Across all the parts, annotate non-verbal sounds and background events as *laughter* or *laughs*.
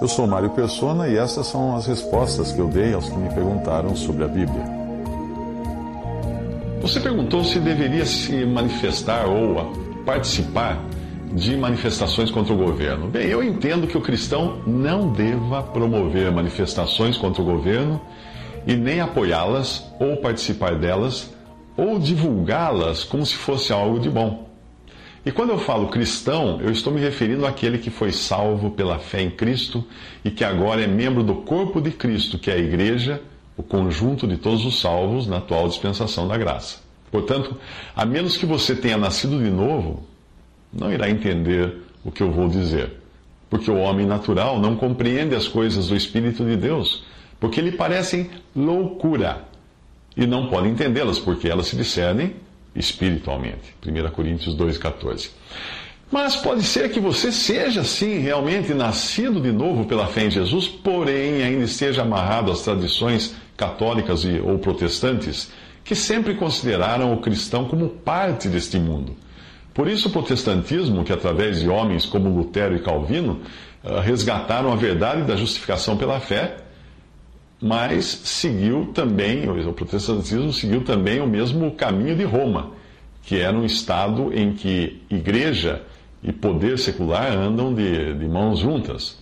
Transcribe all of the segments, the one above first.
Eu sou Mário Persona e essas são as respostas que eu dei aos que me perguntaram sobre a Bíblia. Você perguntou se deveria se manifestar ou participar de manifestações contra o governo. Bem, eu entendo que o cristão não deva promover manifestações contra o governo e nem apoiá-las ou participar delas ou divulgá-las como se fosse algo de bom. E quando eu falo cristão, eu estou me referindo àquele que foi salvo pela fé em Cristo e que agora é membro do corpo de Cristo, que é a igreja, o conjunto de todos os salvos na atual dispensação da graça. Portanto, a menos que você tenha nascido de novo, não irá entender o que eu vou dizer. Porque o homem natural não compreende as coisas do Espírito de Deus, porque lhe parecem loucura. E não pode entendê-las, porque elas se discernem espiritualmente. 1 Coríntios 2,14. Mas pode ser que você seja, sim, realmente nascido de novo pela fé em Jesus, porém ainda esteja amarrado às tradições católicas e, ou protestantes, que sempre consideraram o cristão como parte deste mundo por isso, o protestantismo, que através de homens como Lutero e Calvino, eh, resgataram a verdade da justificação pela fé, mas seguiu também, o protestantismo seguiu também o mesmo caminho de Roma, que era um estado em que igreja e poder secular andam de, de mãos juntas.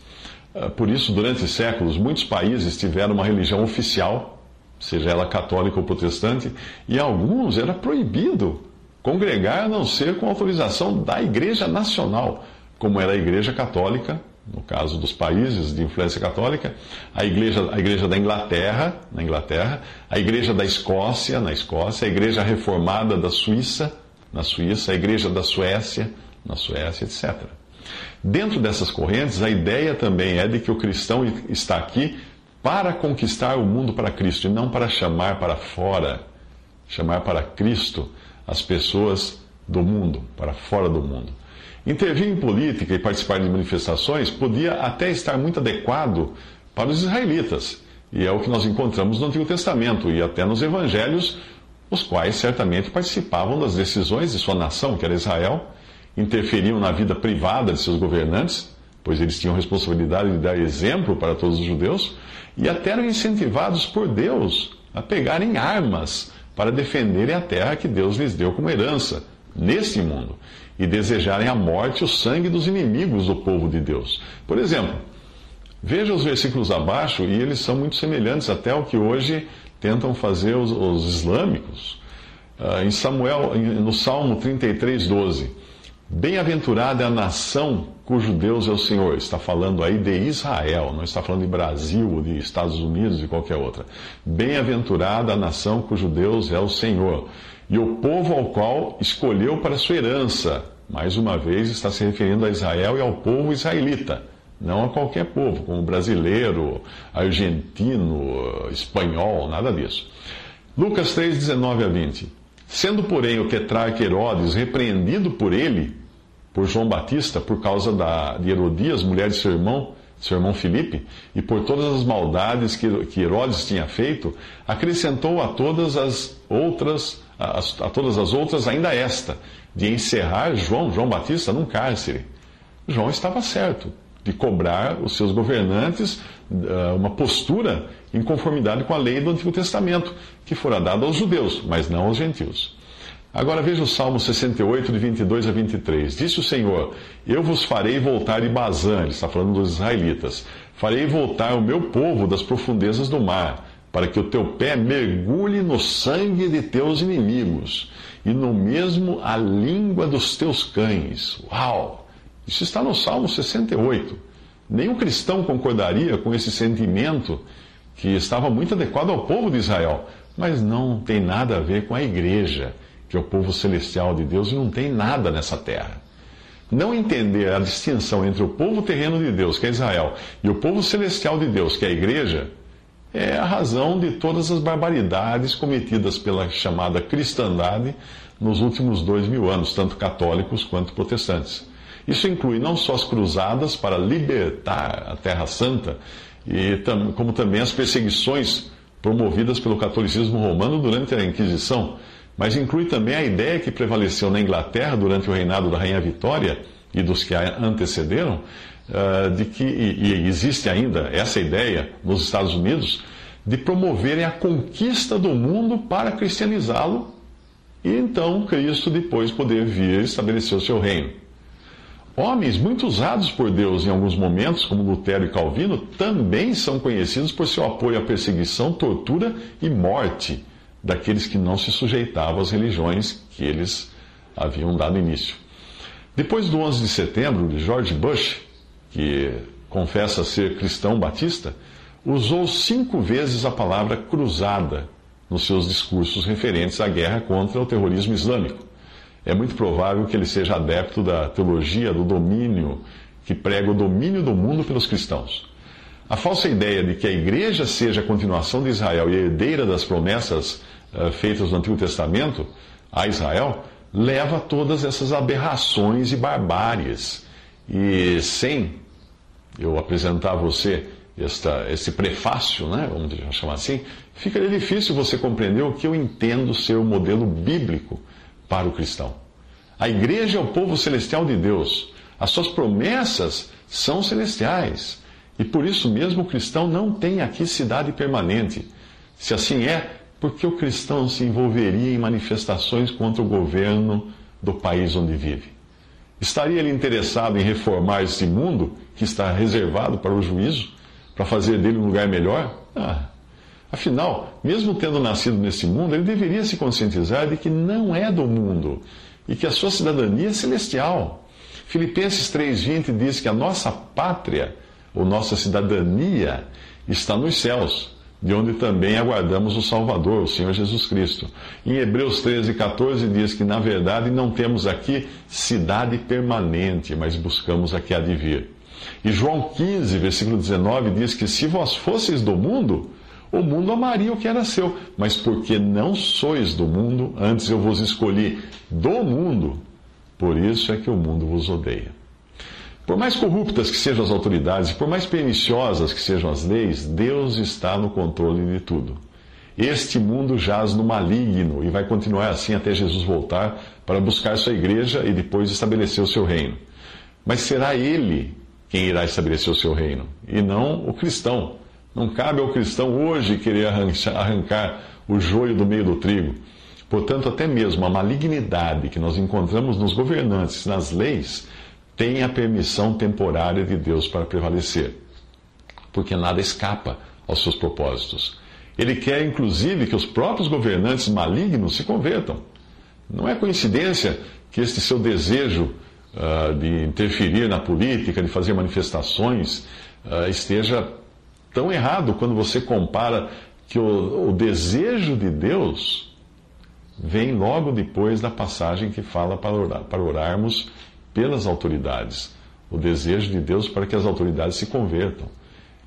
Eh, por isso, durante séculos, muitos países tiveram uma religião oficial, seja ela católica ou protestante, e alguns era proibido congregar a não ser com autorização da Igreja Nacional, como era a Igreja Católica, no caso dos países de influência católica, a Igreja, a igreja da Inglaterra, na Inglaterra, a Igreja da Escócia, na Escócia, a Igreja Reformada da Suíça, na Suíça, a Igreja da Suécia, na Suécia, etc. Dentro dessas correntes, a ideia também é de que o cristão está aqui para conquistar o mundo para Cristo e não para chamar para fora, chamar para Cristo as pessoas do mundo, para fora do mundo. Intervir em política e participar de manifestações podia até estar muito adequado para os israelitas, e é o que nós encontramos no Antigo Testamento e até nos Evangelhos, os quais certamente participavam das decisões de sua nação, que era Israel, interferiam na vida privada de seus governantes, pois eles tinham responsabilidade de dar exemplo para todos os judeus, e até eram incentivados por Deus a pegarem armas para defenderem a terra que Deus lhes deu como herança neste mundo e desejarem a morte o sangue dos inimigos do povo de Deus. Por exemplo, veja os versículos abaixo e eles são muito semelhantes até ao que hoje tentam fazer os, os islâmicos. Uh, em Samuel, no Salmo 33, 12. Bem-aventurada é a nação cujo Deus é o Senhor. Está falando aí de Israel, não está falando de Brasil, ou de Estados Unidos, de qualquer outra. Bem-aventurada a nação cujo Deus é o Senhor. E o povo ao qual escolheu para sua herança. Mais uma vez está se referindo a Israel e ao povo israelita. Não a qualquer povo, como brasileiro, argentino, espanhol, nada disso. Lucas 3, 19 a 20. Sendo, porém, o tetrarca Herodes repreendido por ele, por João Batista, por causa da, de Herodias, mulher de seu irmão, seu irmão Filipe, e por todas as maldades que, que Herodes tinha feito, acrescentou a todas as outras, a, a todas as outras ainda esta, de encerrar João, João Batista, num cárcere. João estava certo de cobrar os seus governantes uh, uma postura em conformidade com a lei do Antigo Testamento, que fora dada aos judeus, mas não aos gentios. Agora veja o Salmo 68, de 22 a 23. Disse o Senhor: Eu vos farei voltar de Bazã, ele está falando dos israelitas. Farei voltar o meu povo das profundezas do mar, para que o teu pé mergulhe no sangue de teus inimigos, e no mesmo a língua dos teus cães. Uau! Isso está no Salmo 68. Nenhum cristão concordaria com esse sentimento que estava muito adequado ao povo de Israel, mas não tem nada a ver com a igreja, que é o povo celestial de Deus e não tem nada nessa terra. Não entender a distinção entre o povo terreno de Deus, que é Israel, e o povo celestial de Deus, que é a igreja, é a razão de todas as barbaridades cometidas pela chamada cristandade nos últimos dois mil anos, tanto católicos quanto protestantes. Isso inclui não só as cruzadas para libertar a Terra Santa, e como também as perseguições promovidas pelo catolicismo romano durante a Inquisição, mas inclui também a ideia que prevaleceu na Inglaterra durante o reinado da Rainha Vitória e dos que a antecederam, uh, de que, e existe ainda essa ideia nos Estados Unidos, de promoverem a conquista do mundo para cristianizá-lo e então Cristo depois poder vir estabelecer o seu reino. Homens muito usados por Deus em alguns momentos, como Lutero e Calvino, também são conhecidos por seu apoio à perseguição, tortura e morte daqueles que não se sujeitavam às religiões que eles haviam dado início. Depois do 11 de setembro, George Bush, que confessa ser cristão batista, usou cinco vezes a palavra cruzada nos seus discursos referentes à guerra contra o terrorismo islâmico. É muito provável que ele seja adepto da teologia do domínio, que prega o domínio do mundo pelos cristãos. A falsa ideia de que a igreja seja a continuação de Israel e herdeira das promessas uh, feitas no Antigo Testamento a Israel leva todas essas aberrações e barbáries. E sem eu apresentar a você esta, esse prefácio, né, vamos chamar assim, fica difícil você compreender o que eu entendo ser o modelo bíblico para o cristão. A igreja é o povo celestial de Deus. As suas promessas são celestiais. E por isso mesmo o cristão não tem aqui cidade permanente. Se assim é, por que o cristão se envolveria em manifestações contra o governo do país onde vive? Estaria ele interessado em reformar este mundo que está reservado para o juízo, para fazer dele um lugar melhor? Ah, Afinal, mesmo tendo nascido nesse mundo, ele deveria se conscientizar de que não é do mundo e que a sua cidadania é celestial. Filipenses 3,20 diz que a nossa pátria, ou nossa cidadania, está nos céus, de onde também aguardamos o Salvador, o Senhor Jesus Cristo. Em Hebreus 13,14 diz que, na verdade, não temos aqui cidade permanente, mas buscamos a que há de vir. E João 15, versículo 19 diz que se vós fosseis do mundo, o mundo amaria o que era seu, mas porque não sois do mundo, antes eu vos escolhi do mundo, por isso é que o mundo vos odeia. Por mais corruptas que sejam as autoridades, por mais perniciosas que sejam as leis, Deus está no controle de tudo. Este mundo jaz no maligno e vai continuar assim até Jesus voltar para buscar sua igreja e depois estabelecer o seu reino. Mas será ele quem irá estabelecer o seu reino, e não o cristão não cabe ao cristão hoje querer arrancar o joio do meio do trigo. Portanto, até mesmo a malignidade que nós encontramos nos governantes, nas leis, tem a permissão temporária de Deus para prevalecer. Porque nada escapa aos seus propósitos. Ele quer, inclusive, que os próprios governantes malignos se convertam. Não é coincidência que este seu desejo uh, de interferir na política, de fazer manifestações, uh, esteja tão errado quando você compara que o, o desejo de Deus vem logo depois da passagem que fala para, orar, para orarmos pelas autoridades. O desejo de Deus para que as autoridades se convertam.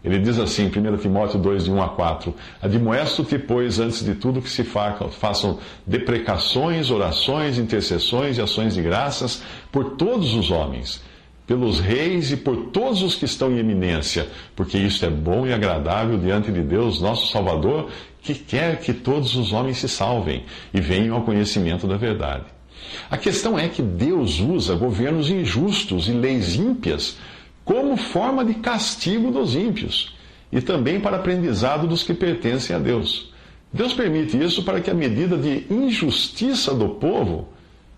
Ele diz assim, 1 Timóteo 2, de 1 a 4: Admoesto-te, pois, antes de tudo que se façam deprecações, orações, intercessões e ações de graças por todos os homens pelos reis e por todos os que estão em eminência, porque isto é bom e agradável diante de Deus, nosso Salvador, que quer que todos os homens se salvem e venham ao conhecimento da verdade. A questão é que Deus usa governos injustos e leis ímpias como forma de castigo dos ímpios e também para aprendizado dos que pertencem a Deus. Deus permite isso para que a medida de injustiça do povo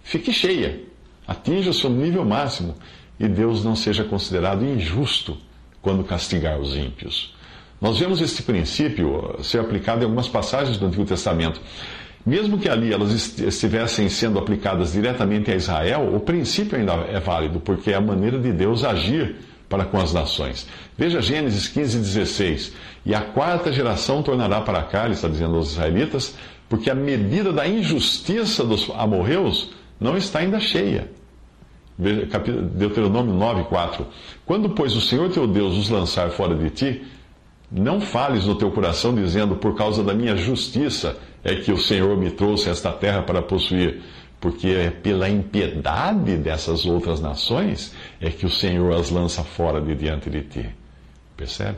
fique cheia, atinja o seu nível máximo e Deus não seja considerado injusto quando castigar os ímpios. Nós vemos este princípio ser aplicado em algumas passagens do Antigo Testamento. Mesmo que ali elas estivessem sendo aplicadas diretamente a Israel, o princípio ainda é válido, porque é a maneira de Deus agir para com as nações. Veja Gênesis 15, 16. E a quarta geração tornará para cá, ele está dizendo aos israelitas, porque a medida da injustiça dos amorreus não está ainda cheia Deuteronômio 9, 4. Quando, pois, o Senhor teu Deus os lançar fora de ti, não fales no teu coração dizendo, por causa da minha justiça é que o Senhor me trouxe esta terra para possuir, porque é pela impiedade dessas outras nações é que o Senhor as lança fora de diante de ti. Percebe?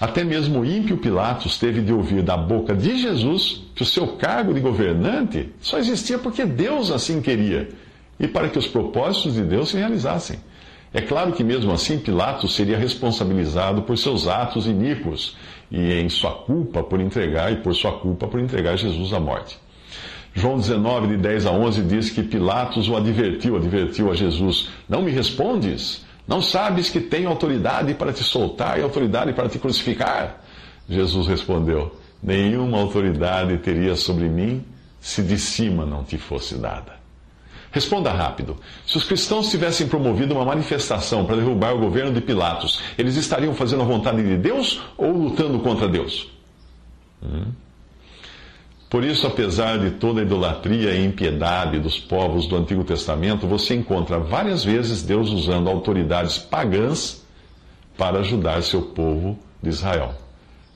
Até mesmo o ímpio Pilatos teve de ouvir da boca de Jesus que o seu cargo de governante só existia porque Deus assim queria e para que os propósitos de Deus se realizassem. É claro que, mesmo assim, Pilatos seria responsabilizado por seus atos iníquos e em sua culpa por entregar e por sua culpa por entregar Jesus à morte. João 19, de 10 a 11, diz que Pilatos o advertiu, advertiu a Jesus: Não me respondes? Não sabes que tenho autoridade para te soltar e autoridade para te crucificar? Jesus respondeu: Nenhuma autoridade teria sobre mim se de cima não te fosse dada. Responda rápido. Se os cristãos tivessem promovido uma manifestação para derrubar o governo de Pilatos, eles estariam fazendo a vontade de Deus ou lutando contra Deus? Hum. Por isso, apesar de toda a idolatria e impiedade dos povos do Antigo Testamento, você encontra várias vezes Deus usando autoridades pagãs para ajudar seu povo de Israel.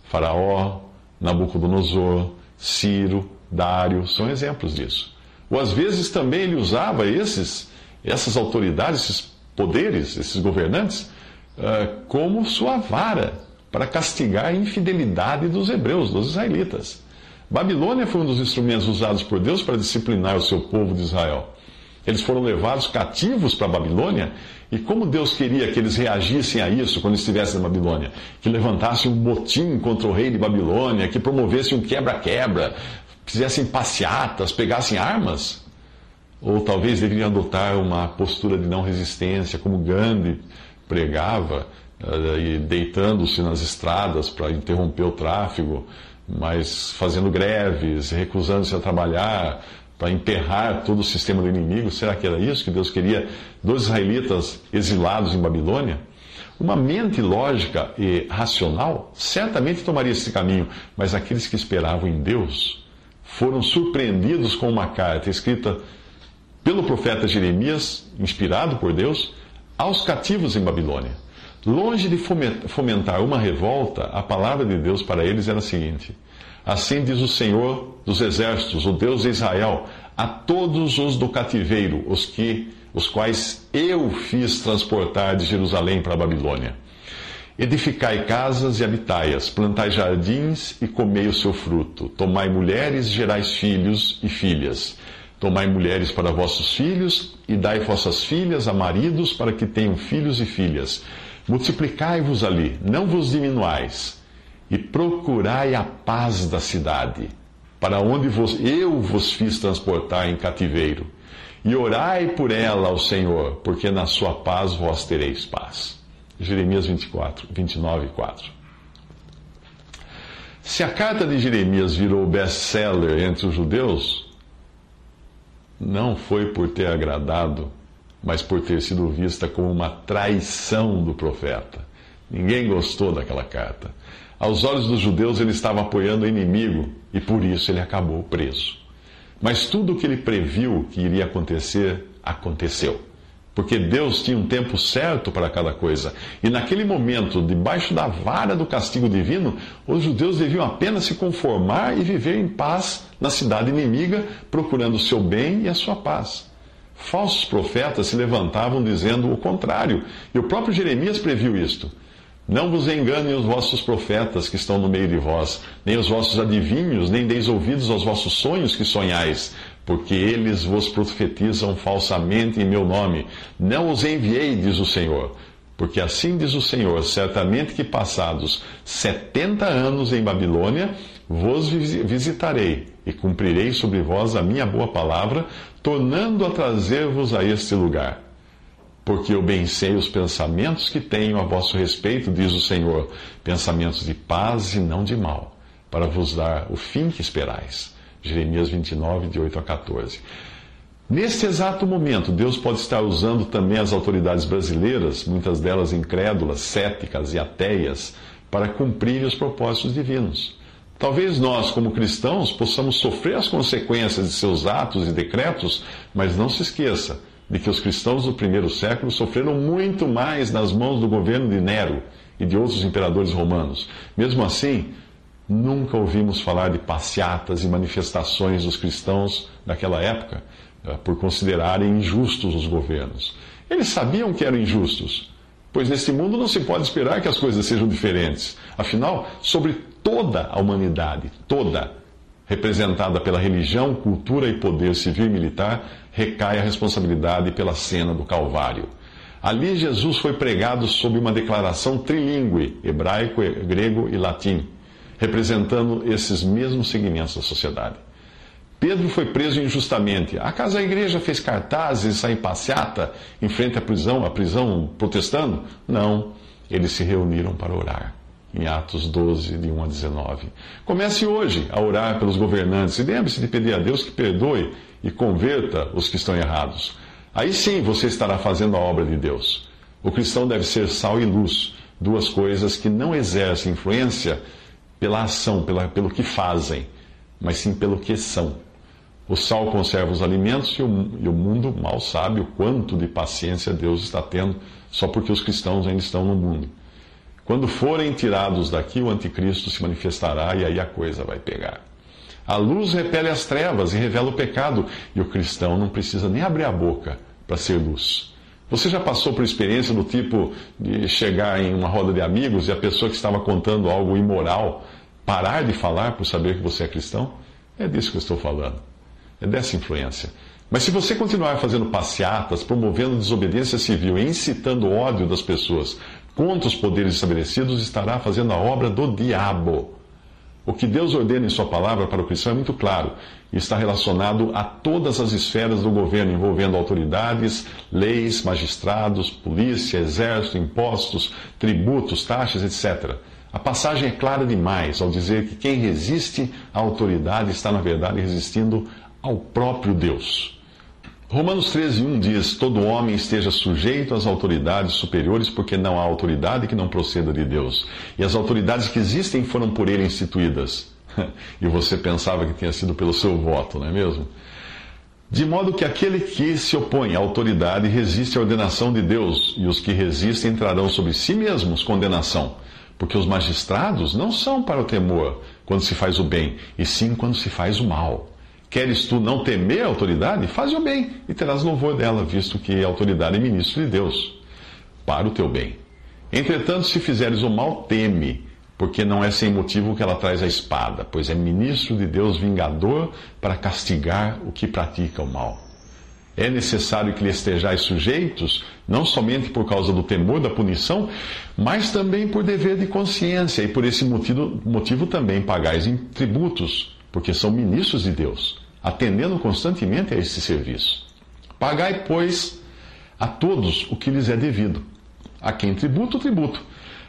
Faraó, Nabucodonosor, Ciro, Dário são exemplos disso. Ou às vezes também ele usava esses, essas autoridades, esses poderes, esses governantes, uh, como sua vara para castigar a infidelidade dos hebreus, dos israelitas. Babilônia foi um dos instrumentos usados por Deus para disciplinar o seu povo de Israel. Eles foram levados cativos para a Babilônia, e como Deus queria que eles reagissem a isso quando estivessem na Babilônia? Que levantassem um motim contra o rei de Babilônia, que promovessem um quebra-quebra, fizessem passeatas, pegassem armas, ou talvez deveriam adotar uma postura de não resistência, como Gandhi pregava, eh, deitando-se nas estradas para interromper o tráfego, mas fazendo greves, recusando-se a trabalhar para emperrar todo o sistema do inimigo. Será que era isso que Deus queria dos israelitas exilados em Babilônia? Uma mente lógica e racional certamente tomaria esse caminho, mas aqueles que esperavam em Deus foram surpreendidos com uma carta escrita pelo profeta Jeremias, inspirado por Deus, aos cativos em Babilônia. Longe de fomentar uma revolta, a palavra de Deus para eles era a seguinte: Assim diz o Senhor dos exércitos, o Deus de Israel, a todos os do cativeiro, os que os quais eu fiz transportar de Jerusalém para a Babilônia. Edificai casas e habitai-as, plantai jardins e comei o seu fruto. Tomai mulheres gerais filhos e filhas. Tomai mulheres para vossos filhos e dai vossas filhas a maridos para que tenham filhos e filhas. Multiplicai-vos ali, não vos diminuais, e procurai a paz da cidade, para onde vos, eu vos fiz transportar em cativeiro. E orai por ela ao Senhor, porque na sua paz vós tereis paz. Jeremias 24, 29, 4. Se a carta de Jeremias virou best-seller entre os judeus, não foi por ter agradado, mas por ter sido vista como uma traição do profeta. Ninguém gostou daquela carta. Aos olhos dos judeus, ele estava apoiando o inimigo e por isso ele acabou preso. Mas tudo o que ele previu que iria acontecer, aconteceu porque Deus tinha um tempo certo para cada coisa. E naquele momento, debaixo da vara do castigo divino, os judeus deviam apenas se conformar e viver em paz na cidade inimiga, procurando o seu bem e a sua paz. Falsos profetas se levantavam dizendo o contrário, e o próprio Jeremias previu isto. Não vos enganem os vossos profetas que estão no meio de vós, nem os vossos adivinhos, nem deis ouvidos aos vossos sonhos que sonhais, porque eles vos profetizam falsamente em meu nome. Não os enviei, diz o Senhor. Porque assim diz o Senhor: certamente que passados setenta anos em Babilônia, vos visitarei e cumprirei sobre vós a minha boa palavra, tornando a trazer-vos a este lugar. Porque eu bem sei os pensamentos que tenho a vosso respeito, diz o Senhor, pensamentos de paz e não de mal, para vos dar o fim que esperais. Jeremias 29, de 8 a 14. Neste exato momento, Deus pode estar usando também as autoridades brasileiras, muitas delas incrédulas, céticas e ateias, para cumprir os propósitos divinos. Talvez nós, como cristãos, possamos sofrer as consequências de seus atos e decretos, mas não se esqueça: de que os cristãos do primeiro século sofreram muito mais nas mãos do governo de Nero e de outros imperadores romanos. Mesmo assim, nunca ouvimos falar de passeatas e manifestações dos cristãos daquela época eh, por considerarem injustos os governos. Eles sabiam que eram injustos, pois neste mundo não se pode esperar que as coisas sejam diferentes. Afinal, sobre toda a humanidade, toda, representada pela religião, cultura e poder civil e militar, recai a responsabilidade pela cena do Calvário. Ali Jesus foi pregado sob uma declaração trilingüe, hebraico, grego e latim, representando esses mesmos segmentos da sociedade. Pedro foi preso injustamente. A igreja fez cartazes e saiu passeata em frente à prisão, à prisão protestando? Não. Eles se reuniram para orar em Atos 12, de 1 a 19. Comece hoje a orar pelos governantes e lembre-se de pedir a Deus que perdoe e converta os que estão errados. Aí sim você estará fazendo a obra de Deus. O cristão deve ser sal e luz, duas coisas que não exercem influência pela ação, pela, pelo que fazem, mas sim pelo que são. O sal conserva os alimentos e o, e o mundo mal sabe o quanto de paciência Deus está tendo só porque os cristãos ainda estão no mundo. Quando forem tirados daqui, o anticristo se manifestará e aí a coisa vai pegar. A luz repele as trevas e revela o pecado, e o cristão não precisa nem abrir a boca para ser luz. Você já passou por experiência do tipo de chegar em uma roda de amigos e a pessoa que estava contando algo imoral parar de falar por saber que você é cristão? É disso que eu estou falando. É dessa influência. Mas se você continuar fazendo passeatas, promovendo desobediência civil e incitando ódio das pessoas contra os poderes estabelecidos, estará fazendo a obra do diabo. O que Deus ordena em Sua palavra para o cristão é muito claro e está relacionado a todas as esferas do governo, envolvendo autoridades, leis, magistrados, polícia, exército, impostos, tributos, taxas, etc. A passagem é clara demais ao dizer que quem resiste à autoridade está, na verdade, resistindo ao próprio Deus. Romanos 13, 1 diz: Todo homem esteja sujeito às autoridades superiores, porque não há autoridade que não proceda de Deus. E as autoridades que existem foram por ele instituídas. *laughs* e você pensava que tinha sido pelo seu voto, não é mesmo? De modo que aquele que se opõe à autoridade resiste à ordenação de Deus, e os que resistem trarão sobre si mesmos condenação. Porque os magistrados não são para o temor quando se faz o bem, e sim quando se faz o mal. Queres tu não temer a autoridade? Faz o bem e terás louvor dela, visto que a autoridade é ministro de Deus, para o teu bem. Entretanto, se fizeres o mal, teme, porque não é sem motivo que ela traz a espada, pois é ministro de Deus vingador para castigar o que pratica o mal. É necessário que lhe estejais sujeitos, não somente por causa do temor da punição, mas também por dever de consciência, e por esse motivo, motivo também pagais tributos porque são ministros de Deus, atendendo constantemente a esse serviço. Pagai, pois, a todos o que lhes é devido. A quem tributo, tributo.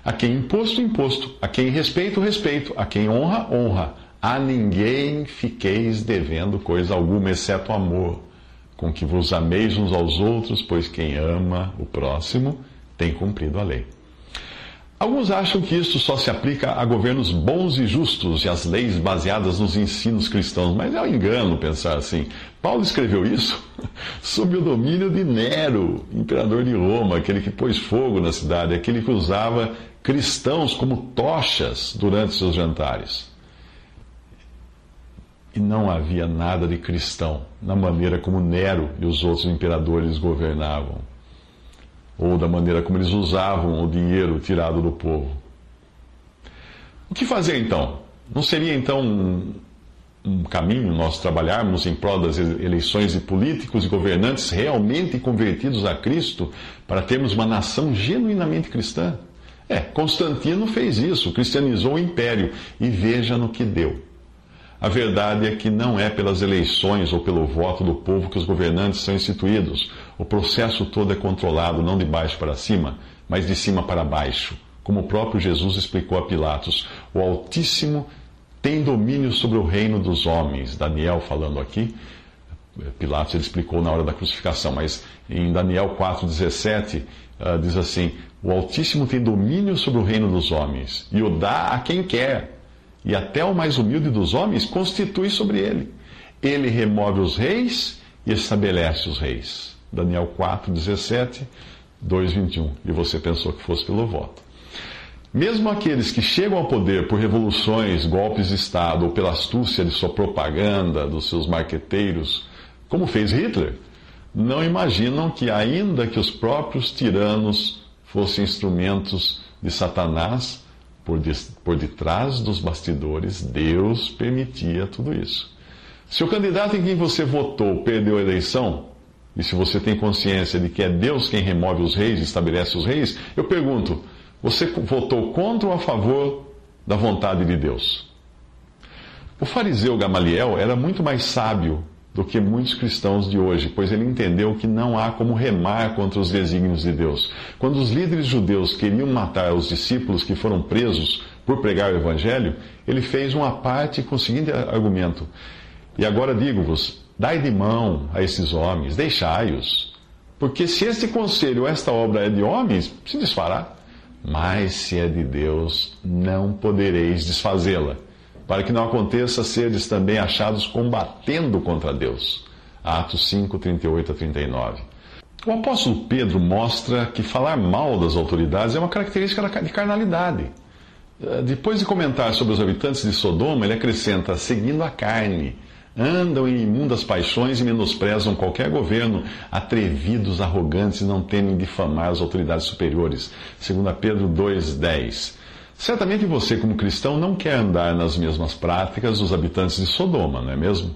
A quem imposto, imposto. A quem respeito, respeito. A quem honra, honra. A ninguém fiqueis devendo coisa alguma, exceto amor, com que vos ameis uns aos outros, pois quem ama o próximo tem cumprido a lei. Alguns acham que isso só se aplica a governos bons e justos e às leis baseadas nos ensinos cristãos, mas é um engano pensar assim. Paulo escreveu isso *laughs* sob o domínio de Nero, imperador de Roma, aquele que pôs fogo na cidade, aquele que usava cristãos como tochas durante seus jantares. E não havia nada de cristão na maneira como Nero e os outros imperadores governavam ou da maneira como eles usavam o dinheiro tirado do povo. O que fazer então? Não seria então um, um caminho nós trabalharmos em prol das eleições de políticos e governantes realmente convertidos a Cristo para termos uma nação genuinamente cristã? É, Constantino fez isso, cristianizou o império e veja no que deu. A verdade é que não é pelas eleições ou pelo voto do povo que os governantes são instituídos. O processo todo é controlado não de baixo para cima, mas de cima para baixo. Como o próprio Jesus explicou a Pilatos, o Altíssimo tem domínio sobre o reino dos homens. Daniel falando aqui, Pilatos ele explicou na hora da crucificação, mas em Daniel 4,17 uh, diz assim: O Altíssimo tem domínio sobre o reino dos homens e o dá a quem quer e até o mais humilde dos homens constitui sobre ele. Ele remove os reis e estabelece os reis. Daniel 4, 17, 2, 21. E você pensou que fosse pelo voto. Mesmo aqueles que chegam ao poder por revoluções, golpes de Estado ou pela astúcia de sua propaganda, dos seus marqueteiros, como fez Hitler, não imaginam que, ainda que os próprios tiranos fossem instrumentos de Satanás, por, de, por detrás dos bastidores, Deus permitia tudo isso. Se o candidato em quem você votou perdeu a eleição, e se você tem consciência de que é Deus quem remove os reis estabelece os reis, eu pergunto: você votou contra ou a favor da vontade de Deus? O fariseu Gamaliel era muito mais sábio do que muitos cristãos de hoje, pois ele entendeu que não há como remar contra os desígnios de Deus. Quando os líderes judeus queriam matar os discípulos que foram presos por pregar o evangelho, ele fez uma parte com o seguinte argumento: E agora digo-vos, dai de mão a esses homens, deixai-os. Porque se este conselho, esta obra é de homens, se desfará. Mas se é de Deus, não podereis desfazê-la para que não aconteça seres também achados combatendo contra Deus. Atos 5, 38 a 39. O apóstolo Pedro mostra que falar mal das autoridades é uma característica de carnalidade. Eh, depois de comentar sobre os habitantes de Sodoma, ele acrescenta: seguindo a carne, andam em imundas paixões e menosprezam qualquer governo, atrevidos, arrogantes e não temem difamar as autoridades superiores. 2 Pedro 2,10. Certamente você, como cristão, não quer andar nas mesmas práticas dos habitantes de Sodoma, não é mesmo?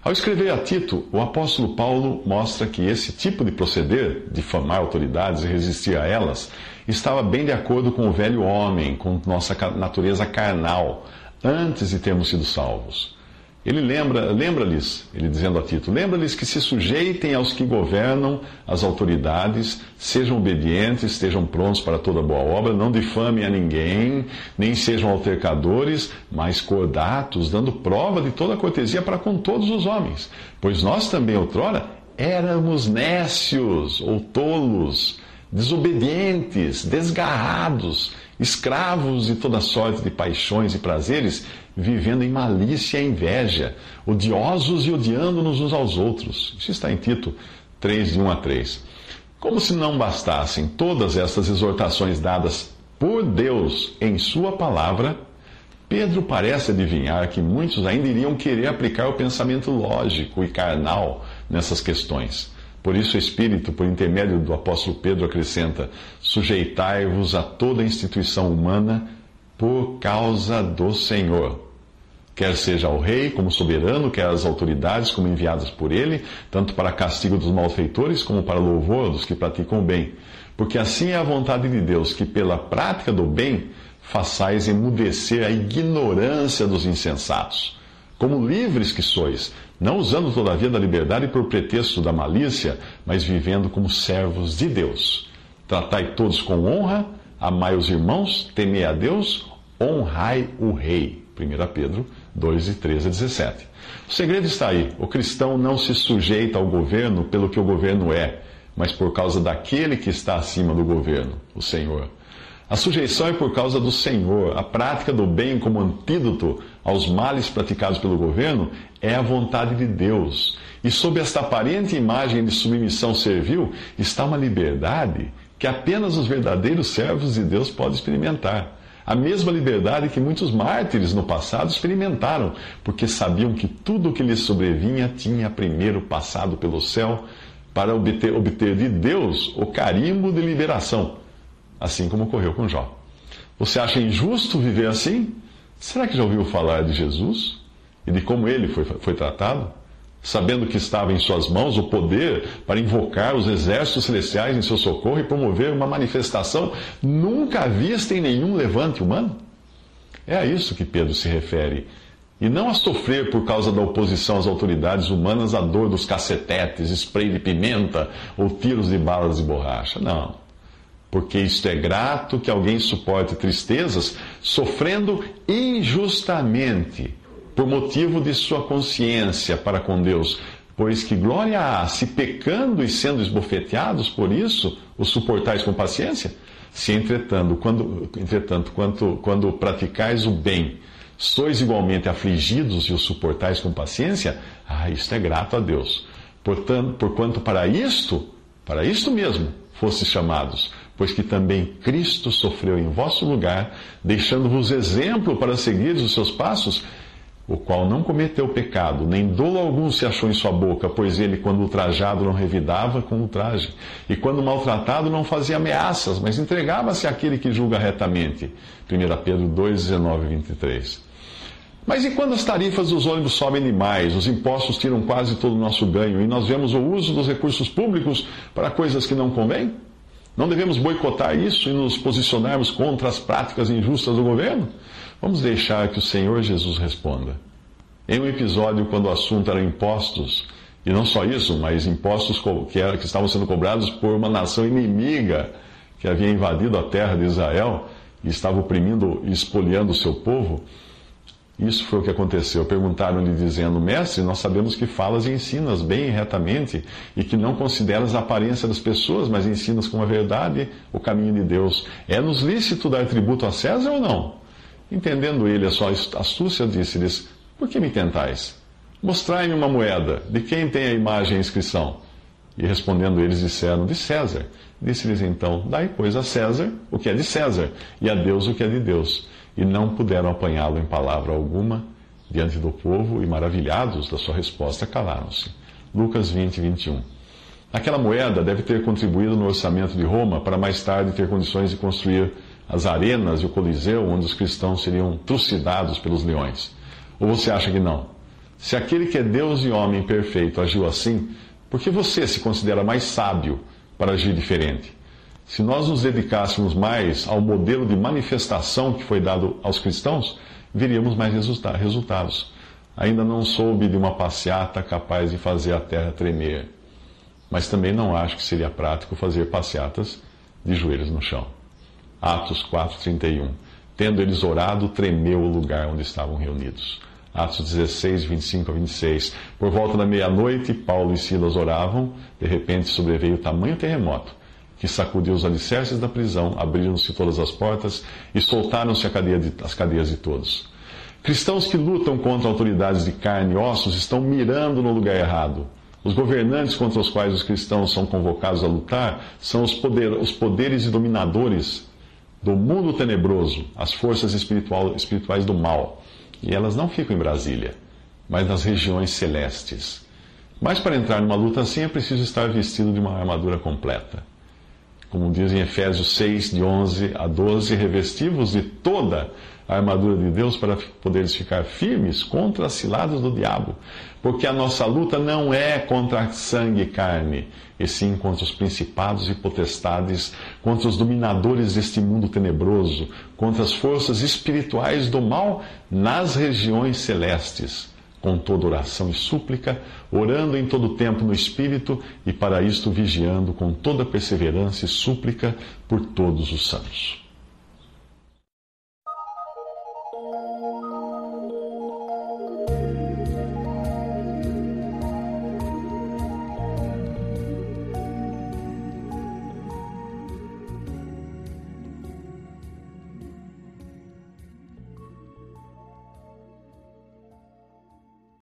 Ao escrever a Tito, o apóstolo Paulo mostra que esse tipo de proceder, difamar autoridades e resistir a elas, estava bem de acordo com o velho homem, com nossa natureza carnal, antes de termos sido salvos. Ele lembra, lembra-lhes, ele dizendo a Tito, lembra-lhes que se sujeitem aos que governam as autoridades, sejam obedientes, estejam prontos para toda boa obra, não difamem a ninguém, nem sejam altercadores, mas cordatos, dando prova de toda cortesia para com todos os homens. Pois nós também, outrora, éramos nécios ou tolos, desobedientes, desgarrados, escravos de toda sorte de paixões e prazeres, vivendo em malícia e inveja, odiosos e odiando-nos uns aos outros. Isso está em Tito 3, de 1 a 3. Como se não bastassem todas estas exortações dadas por Deus em Sua palavra, Pedro parece adivinhar que muitos ainda iriam querer aplicar o pensamento lógico e carnal nessas questões. Por isso, o Espírito, por intermédio do apóstolo Pedro, acrescenta: sujeitai-vos a toda instituição humana por causa do Senhor. Quer seja ao rei como soberano, quer as autoridades como enviadas por ele, tanto para castigo dos malfeitores como para louvor dos que praticam o bem. Porque assim é a vontade de Deus, que pela prática do bem façais emudecer a ignorância dos insensatos. Como livres que sois, não usando todavia da liberdade por pretexto da malícia, mas vivendo como servos de Deus. Tratai todos com honra, amai os irmãos, temei a Deus, honrai o rei. 1 Pedro 2, de 13 a 17. O segredo está aí. O cristão não se sujeita ao governo pelo que o governo é, mas por causa daquele que está acima do governo, o Senhor. A sujeição é por causa do Senhor. A prática do bem como antídoto aos males praticados pelo governo é a vontade de Deus. E sob esta aparente imagem de submissão servil está uma liberdade que apenas os verdadeiros servos de Deus podem experimentar. A mesma liberdade que muitos mártires no passado experimentaram, porque sabiam que tudo o que lhes sobrevinha tinha primeiro passado pelo céu para obter, obter de Deus o carimbo de liberação, assim como ocorreu com Jó. Você acha injusto viver assim? Será que já ouviu falar de Jesus e de como ele foi, foi tratado? sabendo que estava em suas mãos o poder para invocar os exércitos celestiais em seu socorro e promover uma manifestação nunca vista em nenhum levante humano? É a isso que Pedro se refere. E não a sofrer por causa da oposição às autoridades humanas a dor dos cacetetes, spray de pimenta ou tiros de balas de borracha. Não. Porque isto é grato que alguém suporte tristezas sofrendo injustamente por motivo de sua consciência para com Deus. Pois que glória há, se pecando e sendo esbofeteados por isso, os suportais com paciência? Se entretanto, quando, entretanto, quando, praticais o bem, sois igualmente afligidos e os suportais com paciência, ah, isto é grato a Deus. Portanto, porquanto para isto, para isto mesmo, fostes chamados, pois que também Cristo sofreu em vosso lugar, deixando-vos exemplo para seguir os seus passos, o qual não cometeu pecado, nem dolo algum se achou em sua boca, pois ele, quando ultrajado, não revidava com ultraje, e quando maltratado, não fazia ameaças, mas entregava-se àquele que julga retamente. 1 Pedro 2, 19 e 23. Mas e quando as tarifas dos ônibus sobem demais, os impostos tiram quase todo o nosso ganho e nós vemos o uso dos recursos públicos para coisas que não convêm? Não devemos boicotar isso e nos posicionarmos contra as práticas injustas do governo? Vamos deixar que o Senhor Jesus responda. Em um episódio, quando o assunto era impostos, e não só isso, mas impostos que, era, que estavam sendo cobrados por uma nação inimiga que havia invadido a terra de Israel e estava oprimindo e espoliando o seu povo, isso foi o que aconteceu. Perguntaram-lhe, dizendo: Mestre, nós sabemos que falas e ensinas bem e retamente, e que não consideras a aparência das pessoas, mas ensinas com a verdade o caminho de Deus. É-nos lícito dar tributo a César ou não? Entendendo ele a sua astúcia, disse-lhes: Por que me tentais? Mostrai-me uma moeda. De quem tem a imagem e a inscrição? E respondendo eles disseram: De César. Disse-lhes então: Dai, pois, a César o que é de César, e a Deus o que é de Deus e não puderam apanhá-lo em palavra alguma diante do povo e, maravilhados da sua resposta, calaram-se. Lucas 20, 21. Aquela moeda deve ter contribuído no orçamento de Roma para mais tarde ter condições de construir as arenas e o Coliseu, onde os cristãos seriam trucidados pelos leões. Ou você acha que não? Se aquele que é Deus e homem perfeito agiu assim, por que você se considera mais sábio para agir diferente? Se nós nos dedicássemos mais ao modelo de manifestação que foi dado aos cristãos, veríamos mais resultados. Ainda não soube de uma passeata capaz de fazer a terra tremer, mas também não acho que seria prático fazer passeatas de joelhos no chão. Atos 4:31. Tendo eles orado, tremeu o lugar onde estavam reunidos. Atos 16, 25 a 26. Por volta da meia-noite, Paulo e Silas oravam. De repente sobreveio tamanho terremoto que sacudiu os alicerces da prisão, abriram-se todas as portas e soltaram-se cadeia as cadeias de todos. Cristãos que lutam contra autoridades de carne e ossos estão mirando no lugar errado. Os governantes contra os quais os cristãos são convocados a lutar são os, poder, os poderes e dominadores do mundo tenebroso, as forças espiritual, espirituais do mal. E elas não ficam em Brasília, mas nas regiões celestes. Mas para entrar numa luta assim é preciso estar vestido de uma armadura completa como diz em Efésios 6, de 11 a 12, revestivos de toda a armadura de Deus para poderes ficar firmes contra as ciladas do diabo. Porque a nossa luta não é contra sangue e carne, e sim contra os principados e potestades, contra os dominadores deste mundo tenebroso, contra as forças espirituais do mal nas regiões celestes com toda oração e súplica, orando em todo tempo no Espírito e para isto vigiando com toda perseverança e súplica por todos os santos.